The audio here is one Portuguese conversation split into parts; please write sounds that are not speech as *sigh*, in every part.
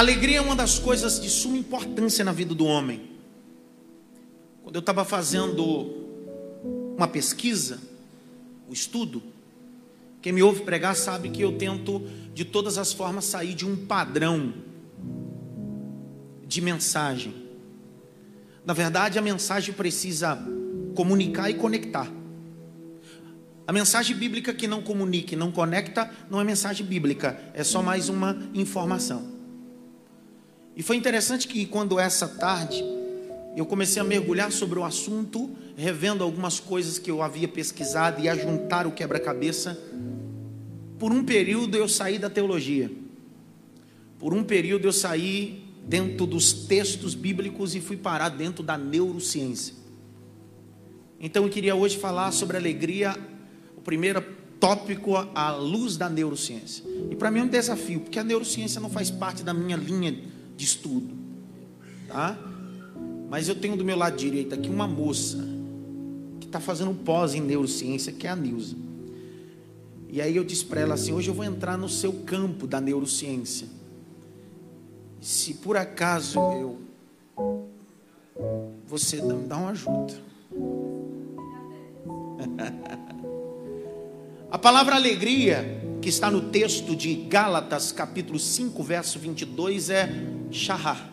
Alegria é uma das coisas de suma importância na vida do homem. Quando eu estava fazendo uma pesquisa, o um estudo, quem me ouve pregar sabe que eu tento de todas as formas sair de um padrão de mensagem. Na verdade, a mensagem precisa comunicar e conectar. A mensagem bíblica que não comunica não conecta não é mensagem bíblica, é só mais uma informação. E foi interessante que quando essa tarde eu comecei a mergulhar sobre o assunto, revendo algumas coisas que eu havia pesquisado e a juntar o quebra-cabeça, por um período eu saí da teologia. Por um período eu saí dentro dos textos bíblicos e fui parar dentro da neurociência. Então eu queria hoje falar sobre alegria, o primeiro tópico à luz da neurociência. E para mim é um desafio, porque a neurociência não faz parte da minha linha de estudo, tá? Mas eu tenho do meu lado direito aqui uma moça que está fazendo pós em neurociência, que é a Nilza. E aí eu disse para ela assim: hoje eu vou entrar no seu campo da neurociência. Se por acaso eu você me dá uma ajuda. *laughs* A palavra alegria, que está no texto de Gálatas, capítulo 5, verso 22, é Shahar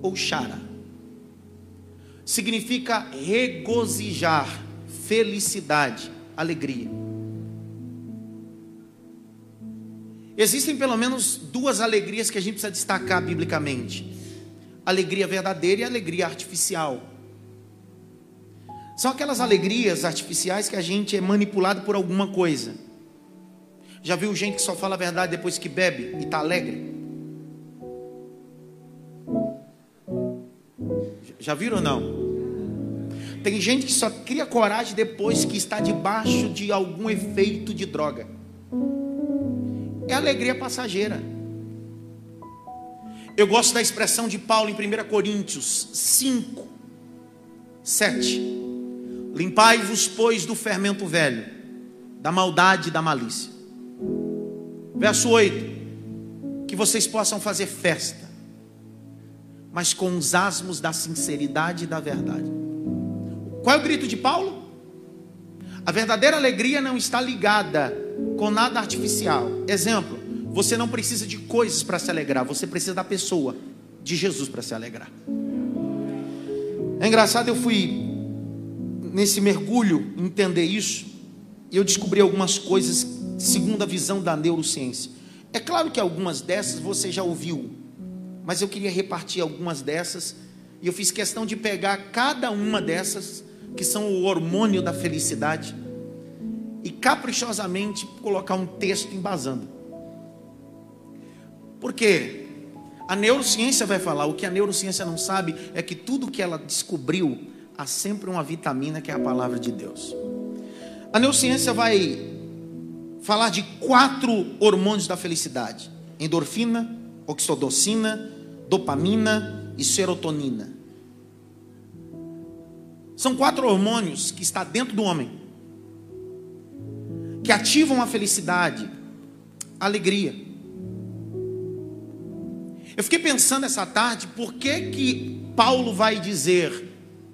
ou Shara. Significa regozijar, felicidade, alegria. Existem pelo menos duas alegrias que a gente precisa destacar biblicamente: alegria verdadeira e alegria artificial. São aquelas alegrias artificiais que a gente é manipulado por alguma coisa. Já viu gente que só fala a verdade depois que bebe e está alegre? Já viram ou não? Tem gente que só cria coragem depois que está debaixo de algum efeito de droga. É alegria passageira. Eu gosto da expressão de Paulo em 1 Coríntios 5, 7. Limpai-vos, pois, do fermento velho, da maldade e da malícia. Verso 8. Que vocês possam fazer festa mas com os asmos da sinceridade e da verdade. Qual é o grito de Paulo? A verdadeira alegria não está ligada com nada artificial. Exemplo, você não precisa de coisas para se alegrar, você precisa da pessoa, de Jesus para se alegrar. É engraçado, eu fui nesse mergulho entender isso, e eu descobri algumas coisas segundo a visão da neurociência. É claro que algumas dessas você já ouviu, mas eu queria repartir algumas dessas, e eu fiz questão de pegar cada uma dessas, que são o hormônio da felicidade, e caprichosamente colocar um texto embasando. Porque a neurociência vai falar, o que a neurociência não sabe é que tudo que ela descobriu, há sempre uma vitamina que é a palavra de Deus. A neurociência vai falar de quatro hormônios da felicidade: endorfina, oxitocina, dopamina e serotonina. São quatro hormônios que está dentro do homem que ativam a felicidade, a alegria. Eu fiquei pensando essa tarde por que que Paulo vai dizer,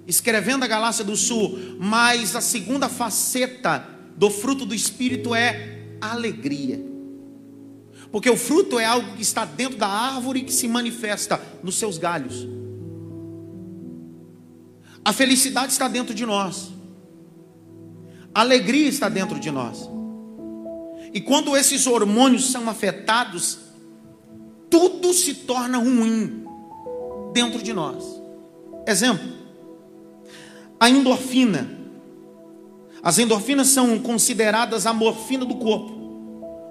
escrevendo a Galácia do Sul, mas a segunda faceta do fruto do espírito é alegria. Porque o fruto é algo que está dentro da árvore que se manifesta nos seus galhos. A felicidade está dentro de nós. A alegria está dentro de nós. E quando esses hormônios são afetados, tudo se torna ruim dentro de nós. Exemplo: a endorfina. As endorfinas são consideradas a morfina do corpo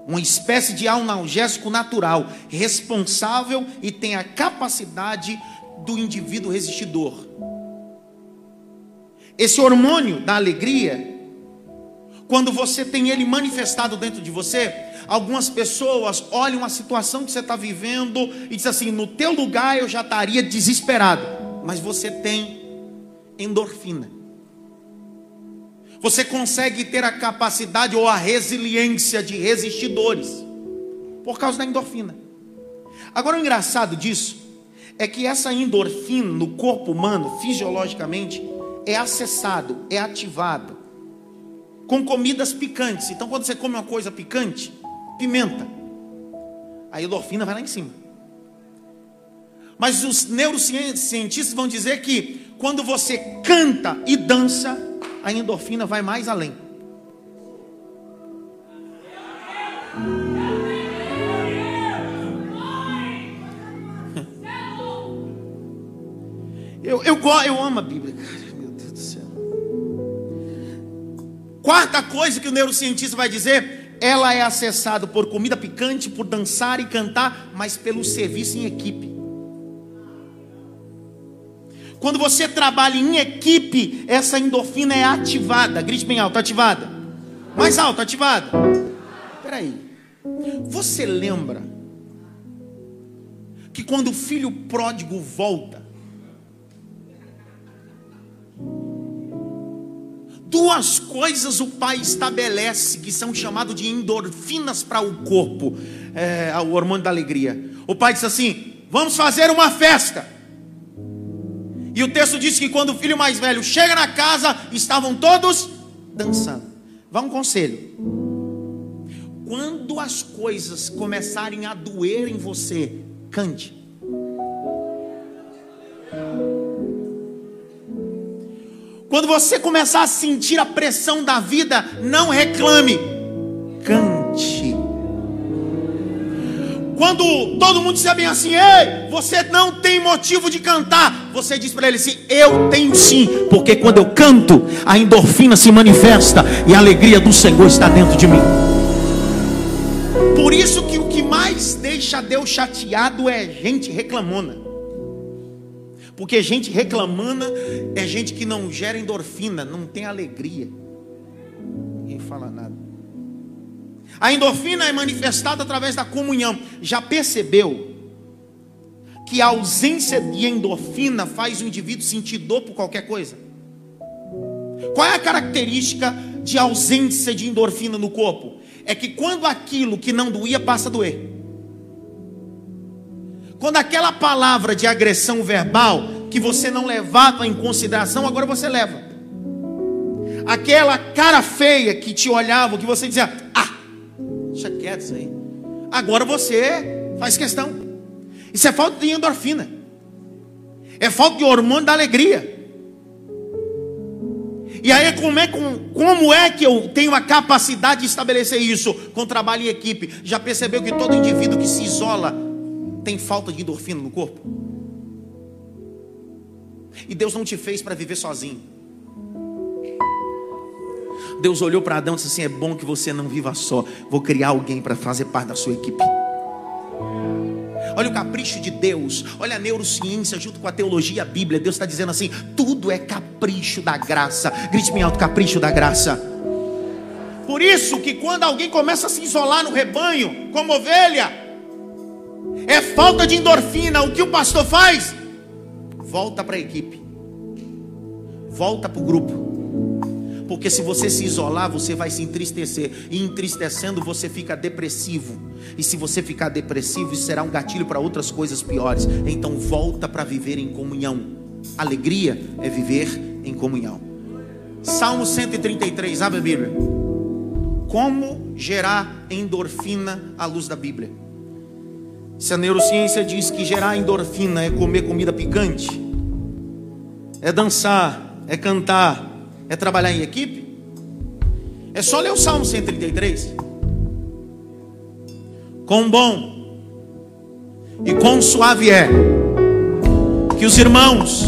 uma espécie de analgésico natural, responsável e tem a capacidade do indivíduo resistidor. Esse hormônio da alegria, quando você tem ele manifestado dentro de você, algumas pessoas olham a situação que você está vivendo e dizem assim: no teu lugar eu já estaria desesperado. mas você tem endorfina. Você consegue ter a capacidade ou a resiliência de resistir dores por causa da endorfina. Agora, o engraçado disso é que essa endorfina no corpo humano, fisiologicamente, é acessado, é ativado com comidas picantes. Então, quando você come uma coisa picante, pimenta, a endorfina vai lá em cima. Mas os neurocientistas vão dizer que quando você canta e dança, a endorfina vai mais além. *laughs* Eu, eu, eu amo a Bíblia, Meu Quarta coisa que o neurocientista vai dizer: ela é acessada por comida picante, por dançar e cantar, mas pelo serviço em equipe. Quando você trabalha em equipe, essa endorfina é ativada. Grite bem alto, ativada. Mais alto, ativada. Espera aí. Você lembra que quando o filho pródigo volta, duas coisas o pai estabelece que são chamadas de endorfinas para o corpo, é, o hormônio da alegria. O pai diz assim: vamos fazer uma festa. E o texto diz que quando o filho mais velho chega na casa, estavam todos dançando. Vá um conselho. Quando as coisas começarem a doer em você, cante. Quando você começar a sentir a pressão da vida, não reclame, cante. Quando todo mundo disser bem assim, ei, você não tem motivo de cantar, você diz para ele assim: eu tenho sim, porque quando eu canto, a endorfina se manifesta e a alegria do Senhor está dentro de mim. Por isso que o que mais deixa Deus chateado é gente reclamona. Porque gente reclamando é gente que não gera endorfina, não tem alegria. Ninguém fala nada. A endorfina é manifestada através da comunhão. Já percebeu que a ausência de endorfina faz o indivíduo sentir dor por qualquer coisa? Qual é a característica de ausência de endorfina no corpo? É que quando aquilo que não doía passa a doer. Quando aquela palavra de agressão verbal que você não levava em consideração, agora você leva. Aquela cara feia que te olhava, que você dizia, ah, Deixa quieto isso aí. Agora você faz questão. Isso é falta de endorfina. É falta de hormônio da alegria. E aí, como é, como é que eu tenho a capacidade de estabelecer isso com trabalho em equipe? Já percebeu que todo indivíduo que se isola tem falta de endorfina no corpo? E Deus não te fez para viver sozinho. Deus olhou para Adão e disse assim: É bom que você não viva só, vou criar alguém para fazer parte da sua equipe. Olha o capricho de Deus, olha a neurociência junto com a teologia, a Bíblia. Deus está dizendo assim: tudo é capricho da graça. Grite bem alto: capricho da graça. Por isso que quando alguém começa a se isolar no rebanho, como ovelha, é falta de endorfina. O que o pastor faz? Volta para a equipe, volta para o grupo porque se você se isolar, você vai se entristecer. E entristecendo, você fica depressivo. E se você ficar depressivo, isso será um gatilho para outras coisas piores. Então volta para viver em comunhão. Alegria é viver em comunhão. Salmo 133, abre a Bíblia. Como gerar endorfina à luz da Bíblia? Se a neurociência diz que gerar endorfina é comer comida picante, é dançar, é cantar, é trabalhar em equipe? É só ler o Salmo 133. Quão bom e quão suave é que os irmãos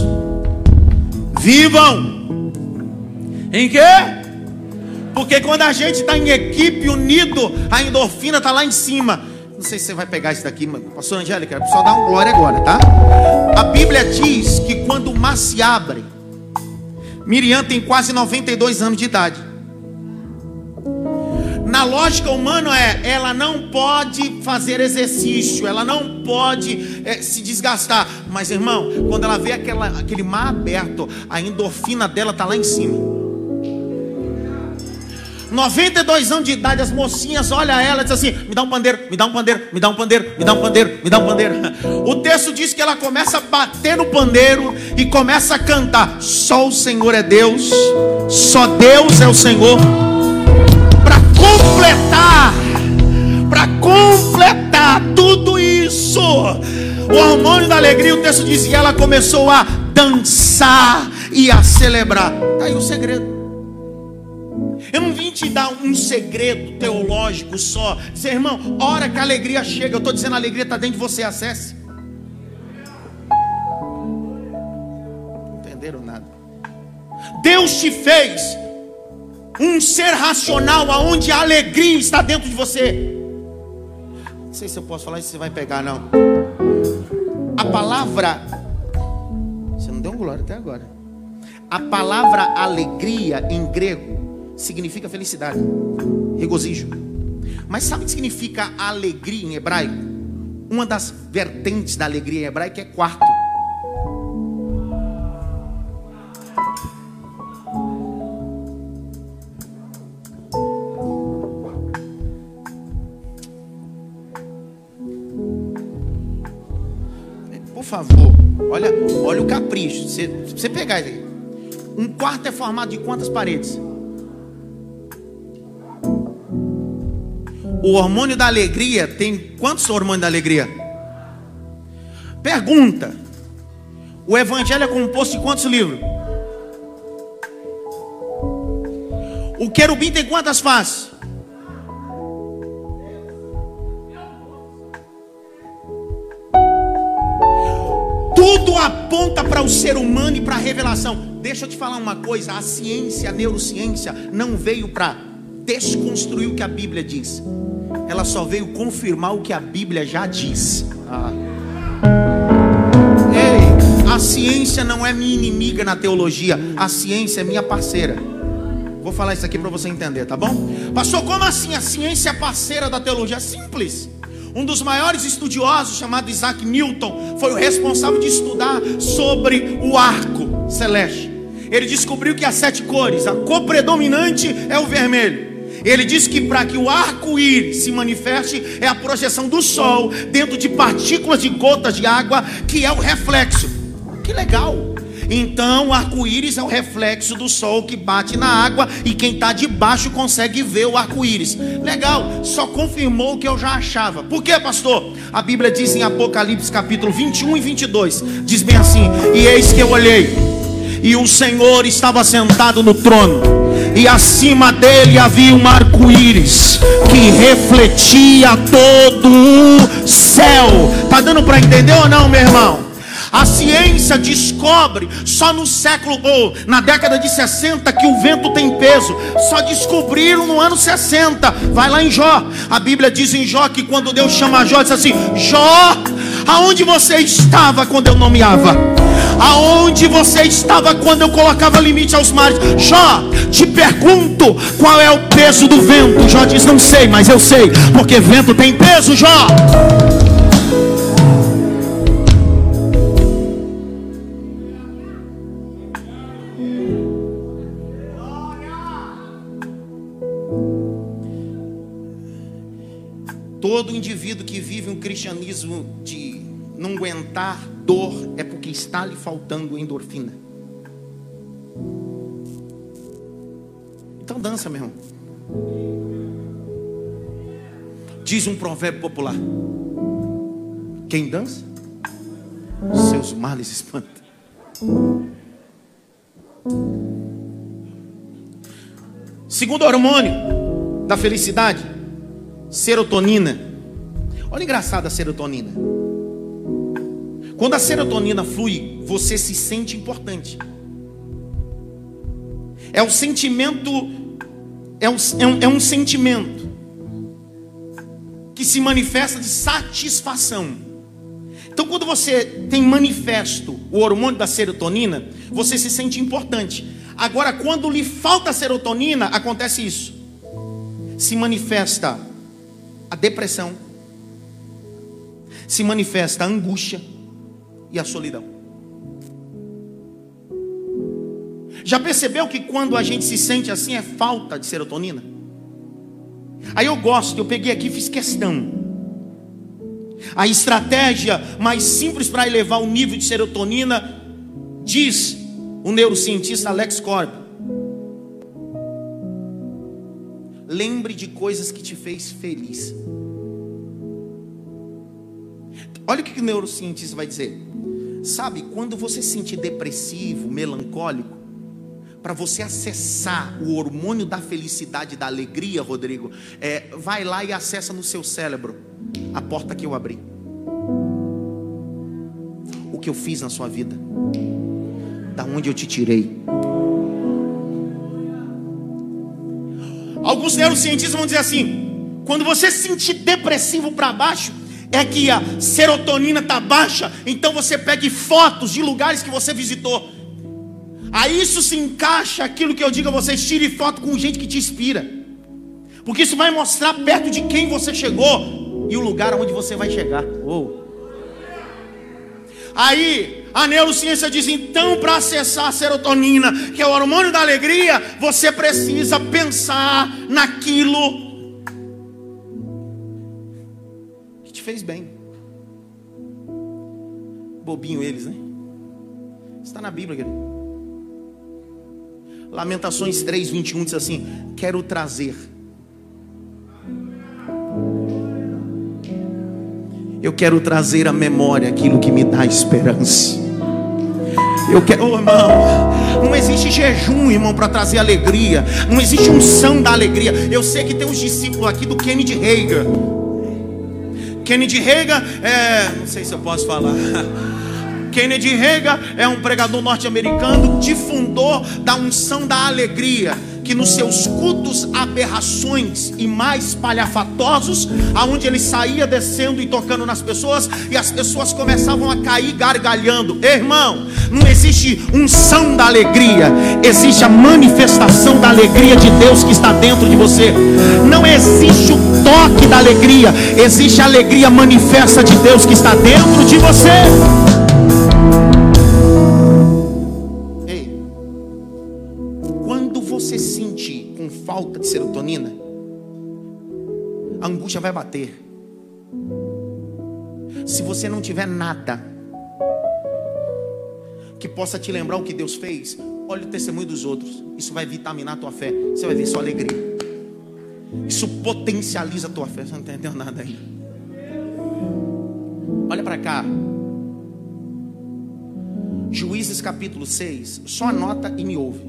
vivam em quê? Porque quando a gente está em equipe unido, a endorfina está lá em cima. Não sei se você vai pegar isso daqui, mas pastor Angélica, só dar um glória agora, tá? A Bíblia diz que quando o mar se abre, Miriam tem quase 92 anos de idade. Na lógica humana é, ela não pode fazer exercício, ela não pode é, se desgastar. Mas irmão, quando ela vê aquela, aquele mar aberto, a endorfina dela está lá em cima. 92 anos de idade, as mocinhas olham ela e dizem assim: me dá um pandeiro, me dá um pandeiro, me dá um pandeiro, me dá um pandeiro, me dá um pandeiro. *laughs* O texto diz que ela começa a bater no pandeiro e começa a cantar: só o Senhor é Deus, só Deus é o Senhor. Para completar, para completar tudo isso, o hormônio da alegria, o texto diz que ela começou a dançar e a celebrar. Está aí o segredo. Eu não vim te dar um segredo teológico só. Dizer, irmão, hora que a alegria chega, eu estou dizendo, a alegria está dentro de você, acesse. Entenderam nada. Deus te fez um ser racional, aonde a alegria está dentro de você. Não sei se eu posso falar isso, você vai pegar, não. A palavra. Você não deu um glória até agora. A palavra alegria em grego significa felicidade, regozijo. Mas sabe o que significa alegria em hebraico? Uma das vertentes da alegria em hebraico é quarto. Por favor, olha, olha o capricho. Você, você pegar isso aí. Um quarto é formado de quantas paredes? O hormônio da alegria tem quantos hormônios da alegria? Pergunta: O Evangelho é composto de quantos livros? O querubim tem quantas faces? Tudo aponta para o ser humano e para a revelação. Deixa eu te falar uma coisa: a ciência, a neurociência, não veio para desconstruir o que a Bíblia diz ela só veio confirmar o que a Bíblia já diz. Ah. Ei, a ciência não é minha inimiga na teologia, a ciência é minha parceira. Vou falar isso aqui para você entender, tá bom? Pastor, como assim a ciência é parceira da teologia? É simples. Um dos maiores estudiosos, chamado Isaac Newton, foi o responsável de estudar sobre o arco celeste. Ele descobriu que há sete cores, a cor predominante é o vermelho. Ele diz que para que o arco-íris se manifeste é a projeção do sol dentro de partículas de gotas de água, que é o reflexo. Que legal! Então o arco-íris é o reflexo do sol que bate na água e quem está debaixo consegue ver o arco-íris. Legal, só confirmou o que eu já achava. Por quê, pastor? A Bíblia diz em Apocalipse capítulo 21 e 22: diz bem assim: E eis que eu olhei, e o Senhor estava sentado no trono e acima dele havia um arco-íris que refletia todo o céu. Tá dando para entender ou não, meu irmão? A ciência descobre só no século ou na década de 60 que o vento tem peso. Só descobriram no ano 60. Vai lá em Jó. A Bíblia diz em Jó que quando Deus chama Jó, diz assim: Jó, aonde você estava quando eu nomeava? Aonde você estava quando eu colocava limite aos mares? Jó, te pergunto qual é o peso do vento. Jó diz: Não sei, mas eu sei, porque vento tem peso, Jó. Todo indivíduo que vive um cristianismo de não aguentar dor é porque está lhe faltando endorfina. Então dança, meu irmão. Diz um provérbio popular: Quem dança, seus males espanta. Segundo hormônio da felicidade, serotonina. Olha engraçado a serotonina. Quando a serotonina flui, você se sente importante. É um sentimento, é um, é um, é um sentimento que se manifesta de satisfação. Então, quando você tem manifesto o hormônio da serotonina, você se sente importante. Agora, quando lhe falta serotonina, acontece isso. se manifesta a depressão, se manifesta a angústia e a solidão. Já percebeu que quando a gente se sente assim é falta de serotonina? Aí eu gosto, eu peguei aqui e fiz questão. A estratégia mais simples para elevar o nível de serotonina, diz o neurocientista Alex Corb. Lembre de coisas que te fez feliz. Olha o que o neurocientista vai dizer. Sabe, quando você se sentir depressivo, melancólico, para você acessar o hormônio da felicidade, da alegria, Rodrigo, é, vai lá e acessa no seu cérebro a porta que eu abri. O que eu fiz na sua vida. Da onde eu te tirei. Alguns neurocientistas vão dizer assim: quando você se sentir depressivo para baixo, é que a serotonina está baixa, então você pegue fotos de lugares que você visitou. Aí isso se encaixa aquilo que eu digo a vocês: tire foto com gente que te inspira, porque isso vai mostrar perto de quem você chegou e o lugar onde você vai chegar. Oh. Aí a neurociência diz então para acessar a serotonina, que é o hormônio da alegria, você precisa pensar naquilo fez bem. Bobinho eles, né? Está na Bíblia, querido. Lamentações 3, 21 diz assim: Quero trazer. Eu quero trazer à memória aquilo que me dá esperança. Eu quero, oh, irmão, não existe jejum, irmão, para trazer alegria. Não existe unção da alegria. Eu sei que tem uns discípulos aqui do Kennedy Reagan Kennedy Reagan, é, não sei se eu posso falar. *laughs* Kennedy Reagan é um pregador norte-americano, difundor da unção da alegria que nos seus cultos aberrações e mais palhafatosos, aonde ele saía descendo e tocando nas pessoas, e as pessoas começavam a cair gargalhando. Irmão, não existe unção da alegria, existe a manifestação da alegria de Deus que está dentro de você. Não existe o toque da alegria, existe a alegria manifesta de Deus que está dentro de você. Angústia vai bater. Se você não tiver nada que possa te lembrar o que Deus fez, olhe o testemunho dos outros. Isso vai vitaminar a tua fé. Você vai ver sua alegria. Isso potencializa a tua fé. Você não entendeu nada aí. Olha para cá. Juízes capítulo 6. Só anota e me ouve.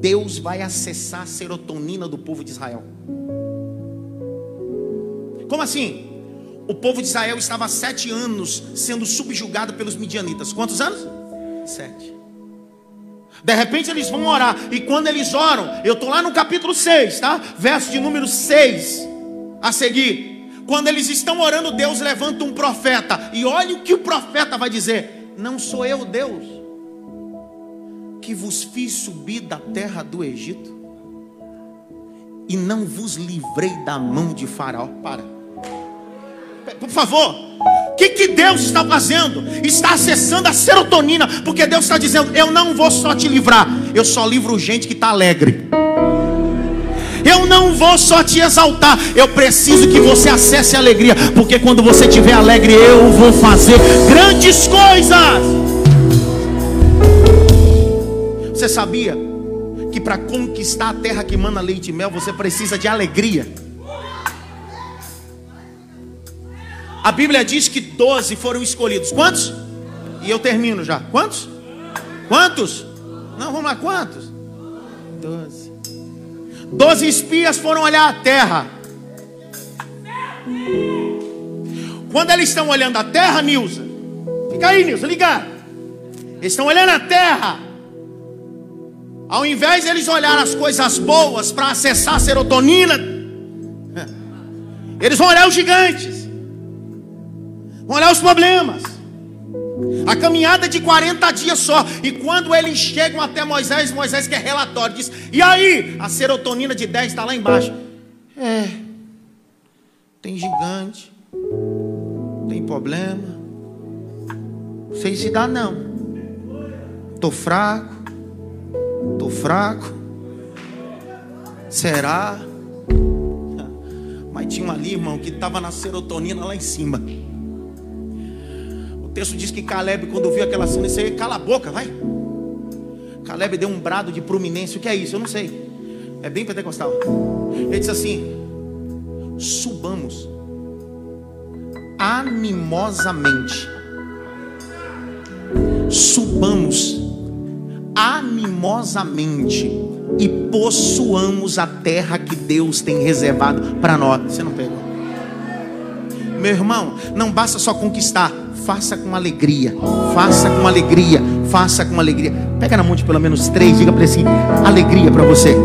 Deus vai acessar a serotonina do povo de Israel. Como assim? O povo de Israel estava há sete anos sendo subjugado pelos midianitas. Quantos anos? Sete. De repente eles vão orar. E quando eles oram, eu estou lá no capítulo 6, tá? Verso de número 6 a seguir. Quando eles estão orando, Deus levanta um profeta. E olha o que o profeta vai dizer: Não sou eu, Deus que vos fiz subir da terra do Egito e não vos livrei da mão de Faraó. Para, por favor, o que, que Deus está fazendo? Está acessando a serotonina, porque Deus está dizendo: Eu não vou só te livrar, eu só livro gente que está alegre. Eu não vou só te exaltar, eu preciso que você acesse a alegria, porque quando você estiver alegre, eu vou fazer grandes coisas. Você sabia que para conquistar a terra que manda leite e mel, você precisa de alegria? A Bíblia diz que doze foram escolhidos. Quantos? E eu termino já. Quantos? Quantos? Não, vamos lá, quantos? Doze. Doze espias foram olhar a terra. Quando eles estão olhando a terra, Nilza, fica aí, Nilza, liga. Eles estão olhando a terra. Ao invés de eles olhar as coisas boas para acessar a serotonina, *laughs* eles vão olhar os gigantes, vão olhar os problemas. A caminhada de 40 dias só. E quando eles chegam até Moisés, Moisés quer relatório, diz: E aí? A serotonina de 10 está lá embaixo. É, tem gigante, tem problema. Não sei se dá não. Tô fraco, tô fraco. Será? Mas tinha um ali, irmão, que estava na serotonina lá em cima. Texto diz que Caleb, quando viu aquela cena, disse: Cala a boca, vai. Caleb deu um brado de prominência. O que é isso? Eu não sei. É bem pentecostal. Ele disse assim: Subamos animosamente. Subamos animosamente e possuamos a terra que Deus tem reservado para nós. Você não pegou? Meu irmão, não basta só conquistar, faça com alegria, faça com alegria, faça com alegria. Pega na mão de pelo menos três, diga para ele assim: alegria para você.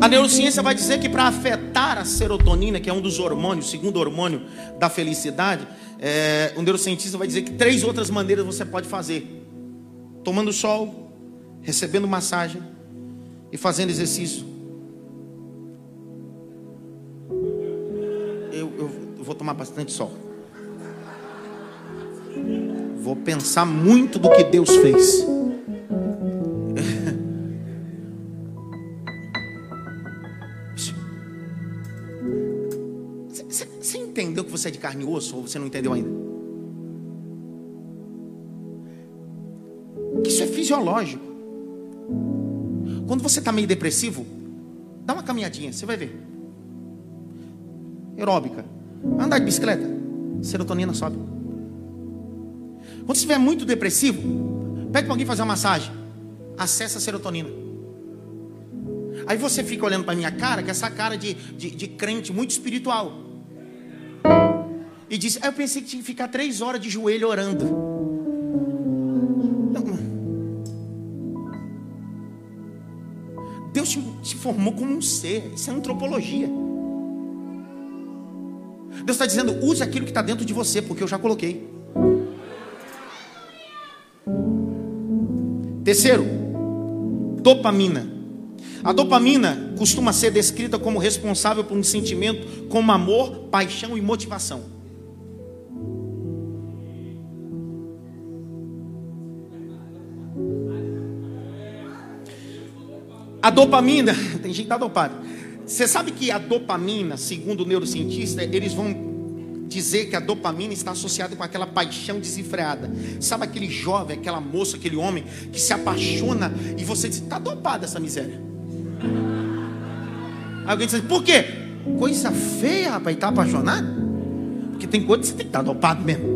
A neurociência vai dizer que para afetar a serotonina, que é um dos hormônios, segundo hormônio da felicidade, é, o neurocientista vai dizer que três outras maneiras você pode fazer: tomando sol, recebendo massagem e fazendo exercício. Eu, eu, eu vou tomar bastante sol. Vou pensar muito do que Deus fez. Você é de carne e osso ou você não entendeu ainda? Isso é fisiológico. Quando você está meio depressivo, dá uma caminhadinha, você vai ver. Aeróbica. Andar de bicicleta, serotonina sobe. Quando você estiver muito depressivo, pede para alguém fazer uma massagem. Acessa a serotonina. Aí você fica olhando para minha cara, que é essa cara de, de, de crente muito espiritual. E disse: Eu pensei que tinha que ficar três horas de joelho orando. Deus te, te formou como um ser. Isso é antropologia. Deus está dizendo: use aquilo que está dentro de você, porque eu já coloquei. Terceiro, dopamina. A dopamina costuma ser descrita como responsável por um sentimento como amor, paixão e motivação. A dopamina, *laughs* tem gente que está dopado. Você sabe que a dopamina, segundo o neurocientista, eles vão dizer que a dopamina está associada com aquela paixão desenfreada. Sabe aquele jovem, aquela moça, aquele homem que se apaixona e você diz: está dopada essa miséria. Alguém diz: por quê? Coisa feia, rapaz, está apaixonado? Porque tem coisa que você tem que estar tá dopado mesmo.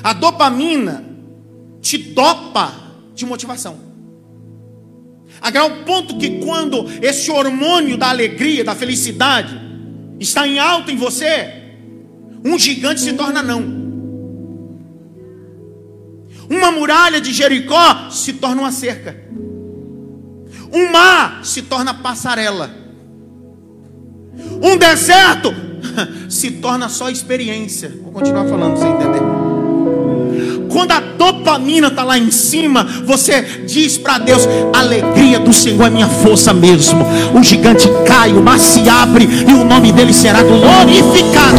A dopamina te dopa de motivação. A grau ponto que quando esse hormônio da alegria, da felicidade, está em alta em você, um gigante se torna não. Uma muralha de Jericó se torna uma cerca. Um mar se torna passarela. Um deserto *laughs* se torna só experiência. Vou continuar falando você entender. Quando a dopamina está lá em cima, você diz para Deus: alegria do Senhor é minha força mesmo. O gigante cai, o mar se abre e o nome dele será glorificado.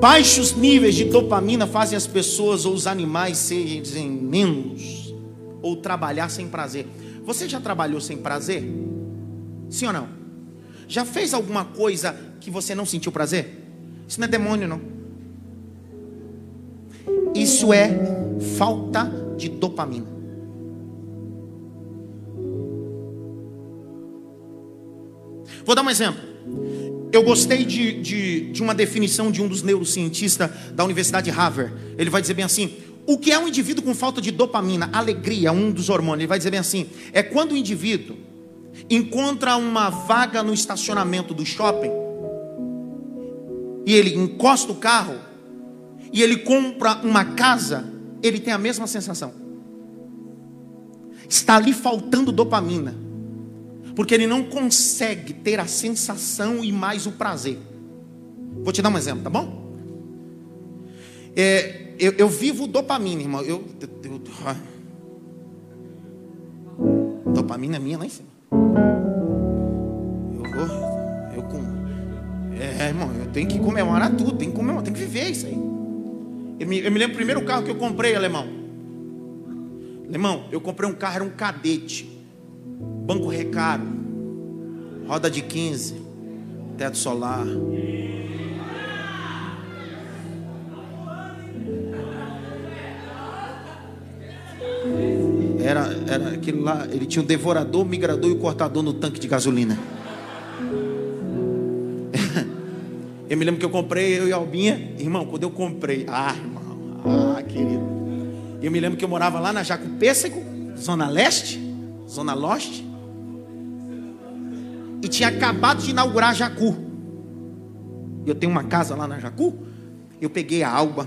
Baixos níveis de dopamina fazem as pessoas ou os animais serem menos ou trabalhar sem prazer. Você já trabalhou sem prazer? Sim ou não? Já fez alguma coisa que você não sentiu prazer? Isso não é demônio, não. Isso é falta de dopamina. Vou dar um exemplo. Eu gostei de, de, de, uma definição de um dos neurocientistas da Universidade de Harvard. Ele vai dizer bem assim: o que é um indivíduo com falta de dopamina? Alegria, um dos hormônios. Ele vai dizer bem assim: é quando o indivíduo encontra uma vaga no estacionamento do shopping e ele encosta o carro e ele compra uma casa, ele tem a mesma sensação. Está lhe faltando dopamina. Porque ele não consegue ter a sensação e mais o prazer. Vou te dar um exemplo, tá bom? É, eu, eu, vivo dopamina, irmão. Eu, eu, eu, dopamina é minha lá em cima. É, irmão, eu tenho que comemorar tudo, tenho que comemorar, tenho que viver isso aí. Eu me, eu me lembro do primeiro carro que eu comprei, alemão. Alemão, eu comprei um carro, era um cadete, banco recaro, roda de 15, teto solar. Era, era aquele lá, ele tinha o devorador, o migrador e o cortador no tanque de gasolina. Eu me lembro que eu comprei, eu e a Albinha, irmão, quando eu comprei, ah, irmão, ah, querido. Eu me lembro que eu morava lá na Jaco Pêssego, Zona Leste, Zona Leste, e tinha acabado de inaugurar Jacu. Eu tenho uma casa lá na Jacu. Eu peguei a Alba,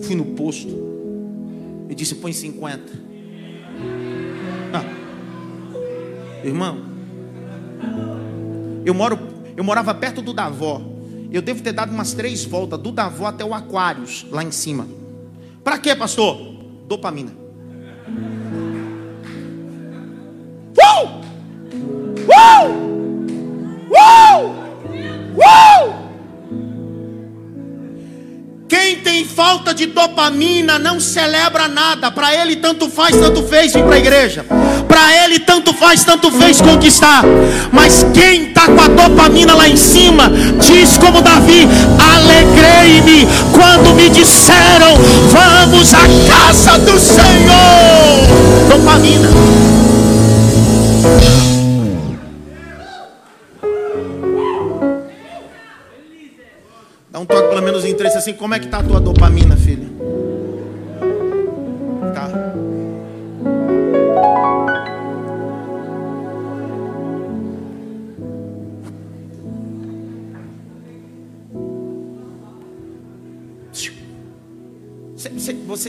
fui no posto, e disse: põe 50. Irmão, eu moro, eu morava perto do Davó. Eu devo ter dado umas três voltas do Davó até o Aquários, lá em cima. Para quê, pastor? Dopamina. Uh! Uh! Uh! Uh! Quem tem falta de dopamina não celebra nada. Para ele, tanto faz, tanto fez vir para a igreja. Para ele, tanto faz, tanto fez conquistar. Mas quem está com a dopamina lá em cima, diz como vamos à casa do Senhor. Dopamina. Dá um toque pelo menos em três assim, como é que tá a tua dopamina, filho?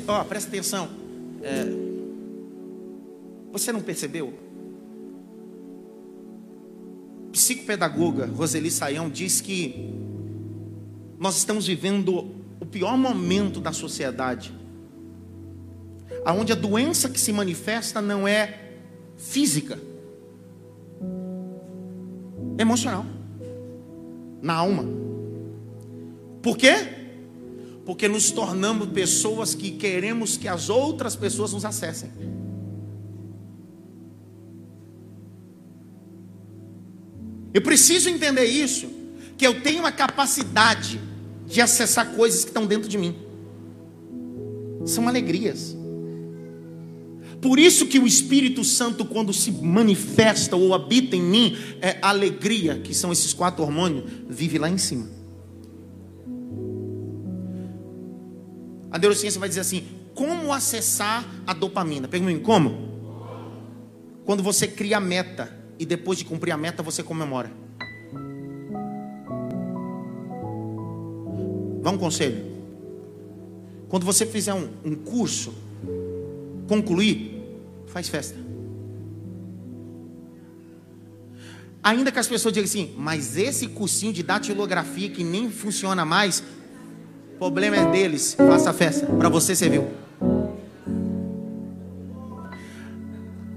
Ó, presta atenção. É, você não percebeu? Psicopedagoga Roseli Saião diz que nós estamos vivendo o pior momento da sociedade, aonde a doença que se manifesta não é física, emocional, na alma. Por quê? Porque nos tornamos pessoas que queremos que as outras pessoas nos acessem. Eu preciso entender isso que eu tenho a capacidade de acessar coisas que estão dentro de mim. São alegrias. Por isso que o Espírito Santo, quando se manifesta ou habita em mim, é alegria, que são esses quatro hormônios, vive lá em cima. A neurociência vai dizer assim: como acessar a dopamina? Pergunta como? Quando você cria a meta e depois de cumprir a meta você comemora. Dá um conselho. Quando você fizer um, um curso, concluir, faz festa. Ainda que as pessoas digam assim, mas esse cursinho de datilografia que nem funciona mais, o problema é deles, faça festa, para você serviu.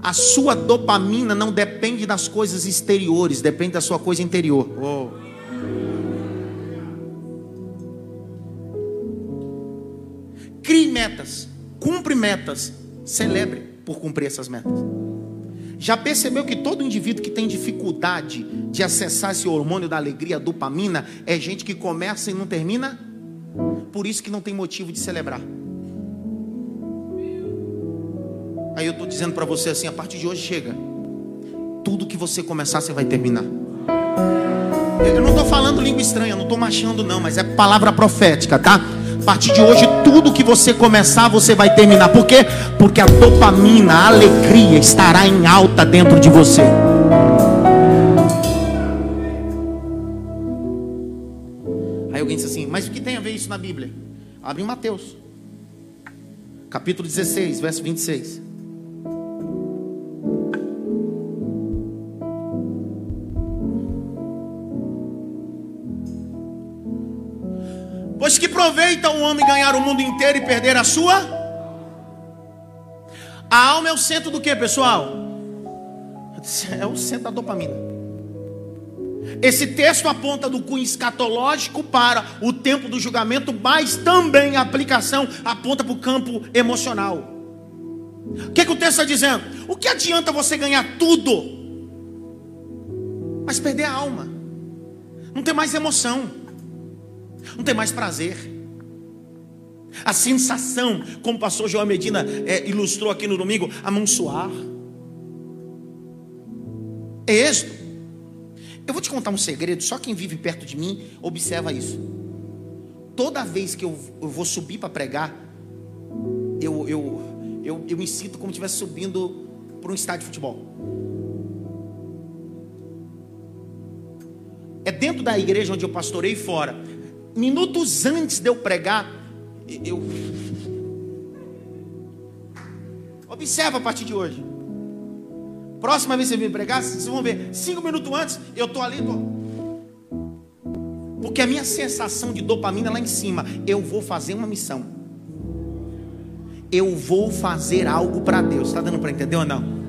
A sua dopamina não depende das coisas exteriores, depende da sua coisa interior. Oh. Crie metas, cumpre metas, celebre por cumprir essas metas. Já percebeu que todo indivíduo que tem dificuldade de acessar esse hormônio da alegria, a dopamina, é gente que começa e não termina? Por isso que não tem motivo de celebrar. Aí eu estou dizendo para você assim: a partir de hoje chega. Tudo que você começar, você vai terminar. Eu não estou falando língua estranha, não estou machando, não, mas é palavra profética, tá? A partir de hoje, tudo que você começar, você vai terminar. Por quê? Porque a dopamina, a alegria estará em alta dentro de você. isso na Bíblia? Abre em Mateus, capítulo 16, verso 26. Pois que proveita um homem ganhar o mundo inteiro e perder a sua? A alma é o centro do que, pessoal? É o centro da dopamina. Esse texto aponta do cunho escatológico para o tempo do julgamento, mas também a aplicação aponta para o campo emocional. O que, é que o texto está dizendo? O que adianta você ganhar tudo, mas perder a alma? Não tem mais emoção, não tem mais prazer. A sensação, como o pastor João Medina é, ilustrou aqui no domingo, amonsoar. É êxito. Eu vou te contar um segredo, só quem vive perto de mim observa isso. Toda vez que eu, eu vou subir para pregar, eu, eu, eu, eu me sinto como se estivesse subindo para um estádio de futebol. É dentro da igreja onde eu pastorei fora. Minutos antes de eu pregar, eu. Observa a partir de hoje. Próxima vez que você vir pregar, vocês vão ver. Cinco minutos antes, eu estou ali. Tô... Porque a minha sensação de dopamina é lá em cima. Eu vou fazer uma missão. Eu vou fazer algo para Deus. Está dando para entender ou não?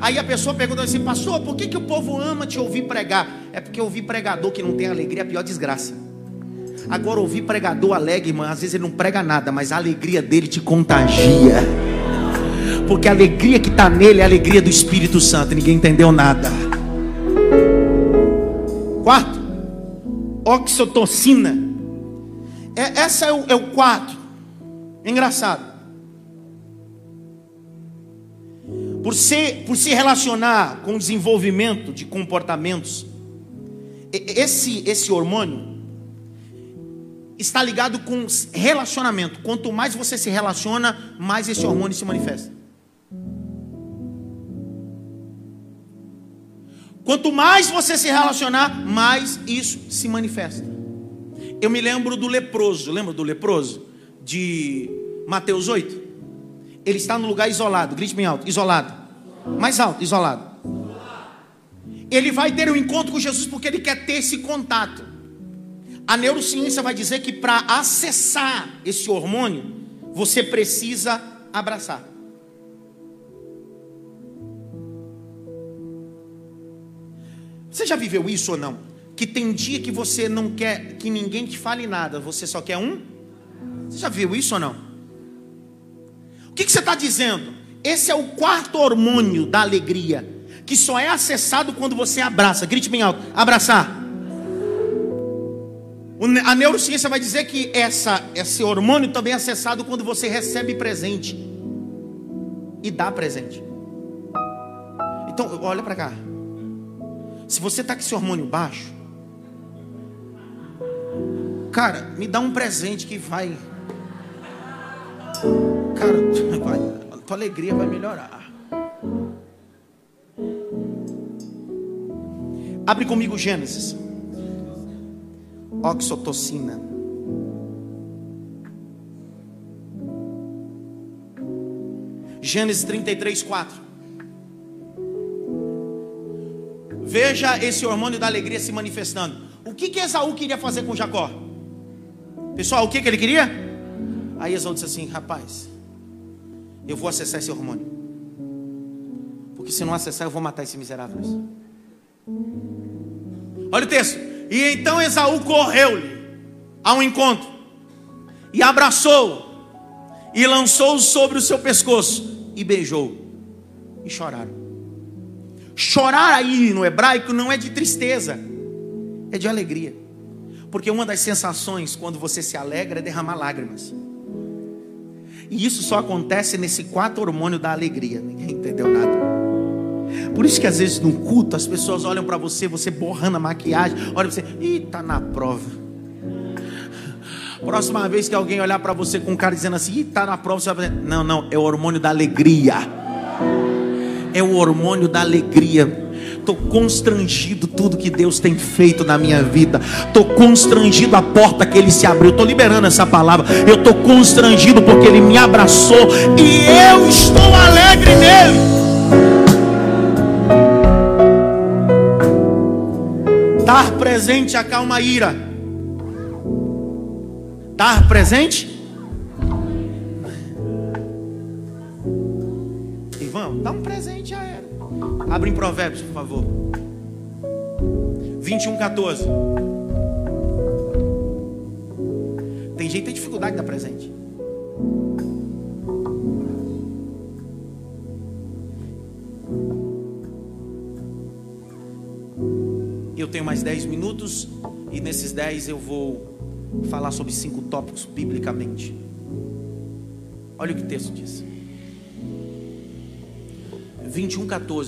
Aí a pessoa pergunta assim, pastor, por que, que o povo ama te ouvir pregar? É porque ouvir pregador que não tem alegria é a pior desgraça. Agora, ouvir pregador alegre, irmão, às vezes ele não prega nada, mas a alegria dele te contagia. Porque a alegria que está nele é a alegria do Espírito Santo. Ninguém entendeu nada. Quarto, oxitocina. É, essa é o, é o quarto. Engraçado. Por se, por se relacionar com o desenvolvimento de comportamentos, esse, esse hormônio está ligado com relacionamento. Quanto mais você se relaciona, mais esse hormônio se manifesta. Quanto mais você se relacionar, mais isso se manifesta. Eu me lembro do leproso, lembra do leproso? De Mateus 8? Ele está no lugar isolado, grite bem alto, isolado. Mais alto, isolado. Ele vai ter um encontro com Jesus porque ele quer ter esse contato. A neurociência vai dizer que para acessar esse hormônio, você precisa abraçar. Você já viveu isso ou não? Que tem dia que você não quer que ninguém te fale nada, você só quer um? Você já viu isso ou não? O que, que você está dizendo? Esse é o quarto hormônio da alegria, que só é acessado quando você abraça. Grite bem alto: abraçar. A neurociência vai dizer que essa, esse hormônio também é acessado quando você recebe presente e dá presente. Então, olha para cá. Se você está com esse hormônio baixo, cara, me dá um presente que vai. Cara, *laughs* vai, tua alegria vai melhorar. Abre comigo Gênesis oxitocina. Gênesis 33, 4. Veja esse hormônio da alegria se manifestando. O que, que Esaú queria fazer com Jacó? Pessoal, o que, que ele queria? Aí Esaú disse assim: Rapaz, eu vou acessar esse hormônio. Porque se não acessar, eu vou matar esse miserável. Olha o texto. E então Esaú correu-lhe ao encontro e abraçou e lançou sobre o seu pescoço e beijou e choraram. Chorar aí no hebraico não é de tristeza, é de alegria. Porque uma das sensações quando você se alegra é derramar lágrimas. E isso só acontece nesse quatro hormônio da alegria. Ninguém entendeu nada. Por isso que às vezes no culto as pessoas olham para você, você borrando a maquiagem, olha você, e tá na prova. Próxima vez que alguém olhar para você com cara dizendo assim, tá na prova, você vai dizer, não, não, é o hormônio da alegria. É o hormônio da alegria. Estou constrangido tudo que Deus tem feito na minha vida. Estou constrangido a porta que Ele se abriu. Estou liberando essa palavra. Eu estou constrangido porque Ele me abraçou e eu estou alegre nele. Dar presente acalma a ira. Tá presente? Abre em Provérbios, por favor. 21, 14. Tem gente que tem dificuldade de dar presente. Eu tenho mais 10 minutos e nesses 10 eu vou falar sobre cinco tópicos biblicamente. Olha o que o texto diz. 21, 14.